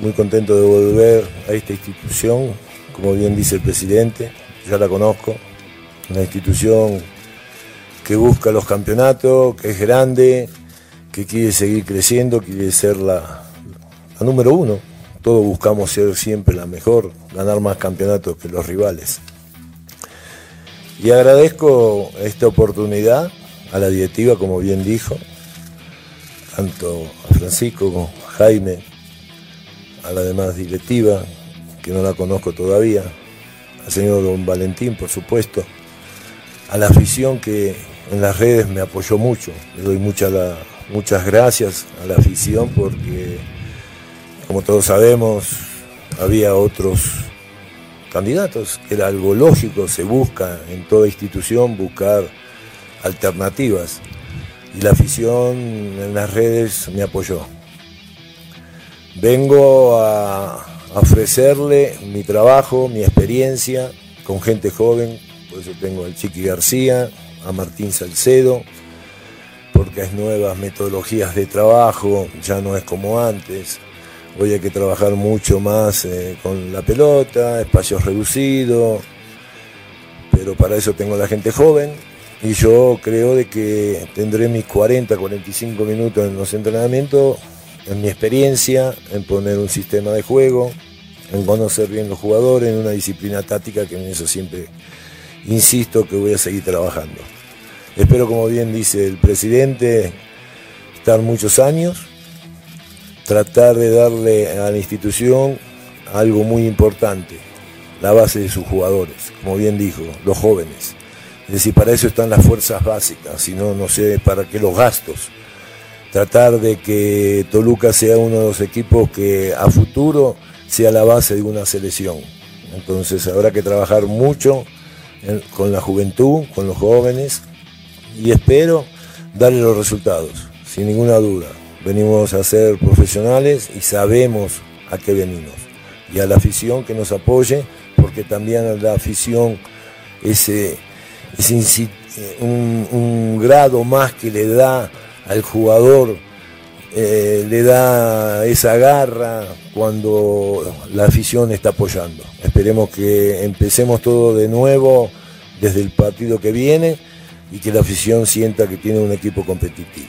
muy contento de volver a esta institución, como bien dice el presidente, ya la conozco, una institución que busca los campeonatos, que es grande, que quiere seguir creciendo, quiere ser la, número uno. Todos buscamos ser siempre la mejor, ganar más campeonatos que los rivales. Y agradezco esta oportunidad a la directiva, como bien dijo, tanto a Francisco como a Jaime, a la demás directiva, que no la conozco todavía, al señor Don Valentín, por supuesto, a la afición que en las redes me apoyó mucho. Le doy muchas gracias a la afición porque, como todos sabemos, había otros candidatos, era algo lógico, se busca en toda institución buscar alternativas y la afición en las redes me apoyó. Vengo a ofrecerle mi trabajo, mi experiencia con gente joven, por eso tengo al Chiqui García, a Martín Salcedo, porque es nuevas metodologías de trabajo, ya no es como antes. Hoy hay que trabajar mucho más eh, con la pelota, espacios reducidos, pero para eso tengo la gente joven y yo creo de que tendré mis 40, 45 minutos en los entrenamientos, en mi experiencia, en poner un sistema de juego, en conocer bien los jugadores, en una disciplina táctica que en eso siempre insisto que voy a seguir trabajando. Espero, como bien dice el presidente, estar muchos años, tratar de darle a la institución algo muy importante, la base de sus jugadores, como bien dijo, los jóvenes. Es decir, para eso están las fuerzas básicas, si no, no sé para qué los gastos. Tratar de que Toluca sea uno de los equipos que a futuro sea la base de una selección. Entonces habrá que trabajar mucho con la juventud, con los jóvenes, y espero darle los resultados, sin ninguna duda. Venimos a ser profesionales y sabemos a qué venimos. Y a la afición que nos apoye, porque también a la afición insi- un, un grado más que le da al jugador, eh, le da esa garra cuando la afición está apoyando. Esperemos que empecemos todo de nuevo desde el partido que viene y que la afición sienta que tiene un equipo competitivo.